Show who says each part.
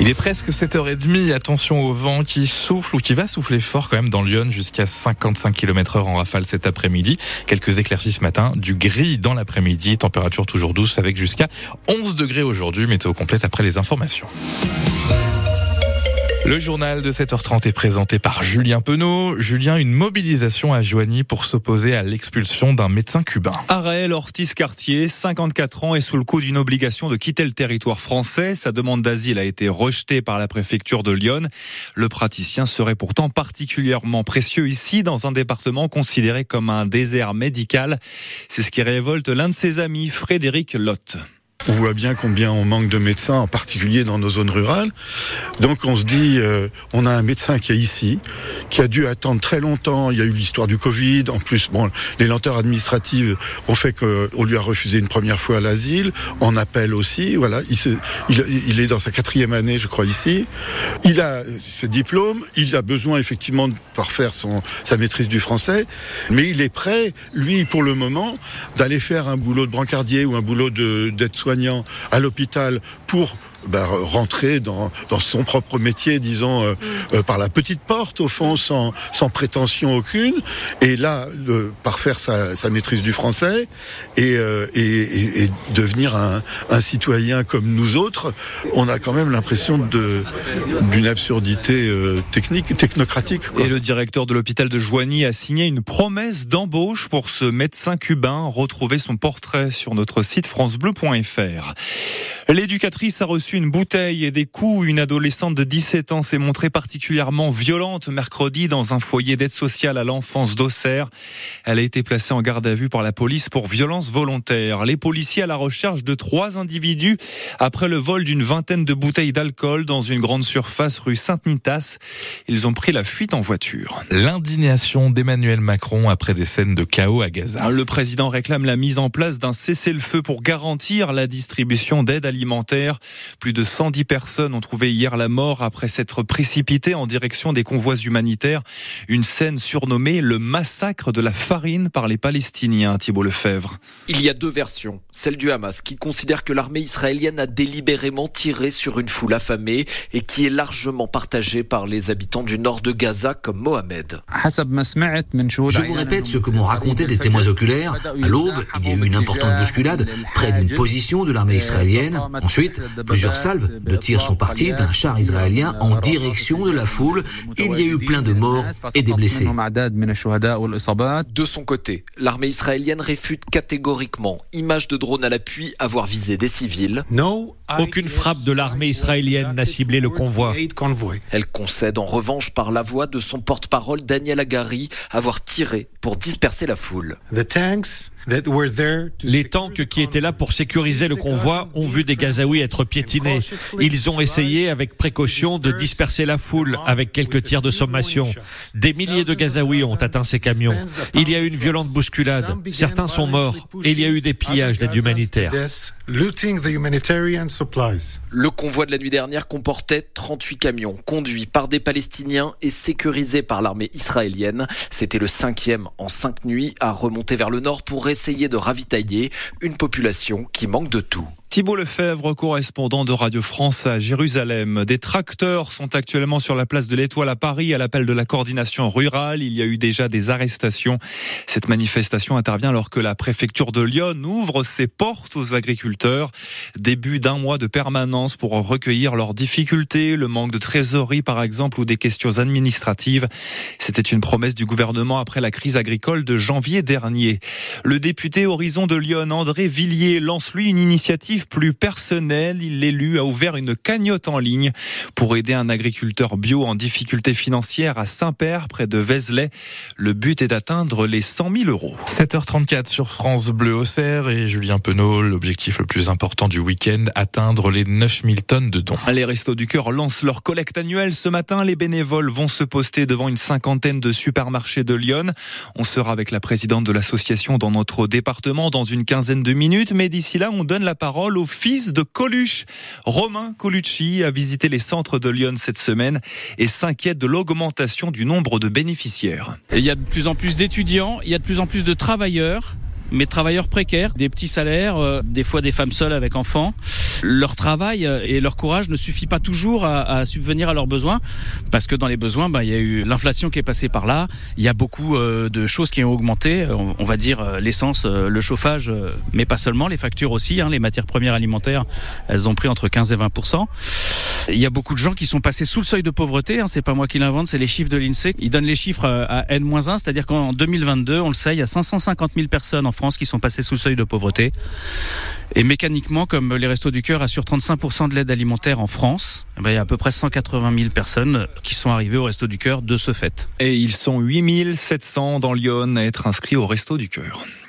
Speaker 1: Il est presque 7h30. Attention au vent qui souffle ou qui va souffler fort quand même dans Lyon jusqu'à 55 km heure en rafale cet après-midi. Quelques éclaircies ce matin, du gris dans l'après-midi, température toujours douce avec jusqu'à 11 degrés aujourd'hui. Météo complète après les informations. Le journal de 7h30 est présenté par Julien Penaud. Julien, une mobilisation à Joigny pour s'opposer à l'expulsion d'un médecin cubain.
Speaker 2: Araël Ortiz Cartier, 54 ans, est sous le coup d'une obligation de quitter le territoire français. Sa demande d'asile a été rejetée par la préfecture de Lyon. Le praticien serait pourtant particulièrement précieux ici, dans un département considéré comme un désert médical. C'est ce qui révolte l'un de ses amis, Frédéric Lotte.
Speaker 3: On voit bien combien on manque de médecins, en particulier dans nos zones rurales. Donc on se dit, euh, on a un médecin qui est ici, qui a dû attendre très longtemps. Il y a eu l'histoire du Covid. En plus, bon, les lenteurs administratives ont fait qu'on lui a refusé une première fois l'asile. En appel aussi. Voilà, il, est dans sa quatrième année, je crois, ici. Il a ses diplômes. Il a besoin effectivement de parfaire son, sa maîtrise du français. Mais il est prêt, lui, pour le moment, d'aller faire un boulot de brancardier ou un boulot d'aide-soignant à l'hôpital pour bah, rentrer dans, dans, son propre métier, disons, euh, euh, par la petite porte, au fond, sans, sans prétention aucune, et là, de parfaire sa, sa maîtrise du français et, euh, et, et devenir un, un, citoyen comme nous autres, on a quand même l'impression d'une absurdité euh, technique, technocratique.
Speaker 2: Quoi. Et le directeur de l'hôpital de Joigny a signé une promesse d'embauche pour ce médecin cubain. Retrouvez son portrait sur notre site francebleu.fr. L'éducatrice a reçu une bouteille et des coups. Une adolescente de 17 ans s'est montrée particulièrement violente mercredi dans un foyer d'aide sociale à l'enfance d'Auxerre. Elle a été placée en garde à vue par la police pour violence volontaire. Les policiers à la recherche de trois individus après le vol d'une vingtaine de bouteilles d'alcool dans une grande surface rue Saint-Nitas. Ils ont pris la fuite en voiture.
Speaker 1: L'indignation d'Emmanuel Macron après des scènes de chaos à Gaza.
Speaker 2: Le président réclame la mise en place d'un cessez-le-feu pour garantir la distribution d'aide alimentaire. Plus de 110 personnes ont trouvé hier la mort après s'être précipitées en direction des convois humanitaires. Une scène surnommée le massacre de la farine par les Palestiniens, Thibault Lefebvre.
Speaker 4: Il y a deux versions. Celle du Hamas qui considère que l'armée israélienne a délibérément tiré sur une foule affamée et qui est largement partagée par les habitants du nord de Gaza comme Mohamed.
Speaker 5: Je vous répète ce que m'ont raconté des témoins oculaires. À l'aube, il y a eu une importante bousculade près d'une position de l'armée israélienne. Ensuite, plusieurs salves de tirs sont parties d'un char israélien en direction de la foule. Il y a eu plein de morts et des blessés.
Speaker 4: De son côté, l'armée israélienne réfute catégoriquement, image de drone à l'appui, avoir visé des civils.
Speaker 6: Aucune frappe de l'armée israélienne n'a ciblé le convoi.
Speaker 4: Elle concède en revanche par la voix de son porte-parole Daniel Agari avoir tiré pour disperser la foule.
Speaker 6: Les tanks qui étaient là pour sécuriser le convoi ont vu des Gazaouis être piétinés. Ils ont essayé avec précaution de disperser la foule avec quelques tirs de sommation. Des milliers de Gazaouis ont atteint ces camions. Il y a eu une violente bousculade. Certains sont morts et il y a eu des pillages d'aide humanitaire.
Speaker 4: Le convoi de la nuit dernière comportait 38 camions conduits par des Palestiniens et sécurisés par l'armée israélienne. C'était le cinquième en cinq nuits à remonter vers le nord pour essayer de ravitailler une population qui manque de tout.
Speaker 2: Thibault Lefebvre, correspondant de Radio France à Jérusalem. Des tracteurs sont actuellement sur la place de l'Étoile à Paris à l'appel de la coordination rurale. Il y a eu déjà des arrestations. Cette manifestation intervient alors que la préfecture de Lyon ouvre ses portes aux agriculteurs. Début d'un mois de permanence pour recueillir leurs difficultés, le manque de trésorerie par exemple ou des questions administratives. C'était une promesse du gouvernement après la crise agricole de janvier dernier. Le député Horizon de Lyon, André Villiers, lance lui une initiative plus personnel. L'élu a ouvert une cagnotte en ligne pour aider un agriculteur bio en difficulté financière à Saint-Père, près de Vézelay. Le but est d'atteindre les 100 000 euros.
Speaker 1: 7h34 sur France Bleu Auxerre et Julien Penaud, l'objectif le plus important du week-end, atteindre les 9000 tonnes de dons.
Speaker 2: Les Restos du Cœur lancent leur collecte annuelle ce matin. Les bénévoles vont se poster devant une cinquantaine de supermarchés de Lyon. On sera avec la présidente de l'association dans notre département dans une quinzaine de minutes, mais d'ici là, on donne la parole au fils de Coluche. Romain Colucci a visité les centres de Lyon cette semaine et s'inquiète de l'augmentation du nombre de bénéficiaires.
Speaker 7: Il y a de plus en plus d'étudiants, il y a de plus en plus de travailleurs
Speaker 8: mais travailleurs précaires, des petits salaires, euh, des fois des femmes seules avec enfants. Leur travail et leur courage ne suffit pas toujours à, subvenir à leurs besoins, parce que dans les besoins, bah, il y a eu l'inflation qui est passée par là, il y a beaucoup de choses qui ont augmenté, on, va dire l'essence, le chauffage, mais pas seulement, les factures aussi, hein, les matières premières alimentaires, elles ont pris entre 15 et 20 Il y a beaucoup de gens qui sont passés sous le seuil de pauvreté, hein, c'est pas moi qui l'invente, c'est les chiffres de l'INSEE. Ils donnent les chiffres à N-1, c'est-à-dire qu'en 2022, on le sait, il y a 550 000 personnes en France qui sont passées sous le seuil de pauvreté. Et mécaniquement, comme les Restos du Cœur assurent 35% de l'aide alimentaire en France, eh ben, il y a à peu près 180 000 personnes qui sont arrivées au Resto du Cœur de ce fait.
Speaker 2: Et ils sont 8700 dans Lyon à être inscrits au Resto du Cœur.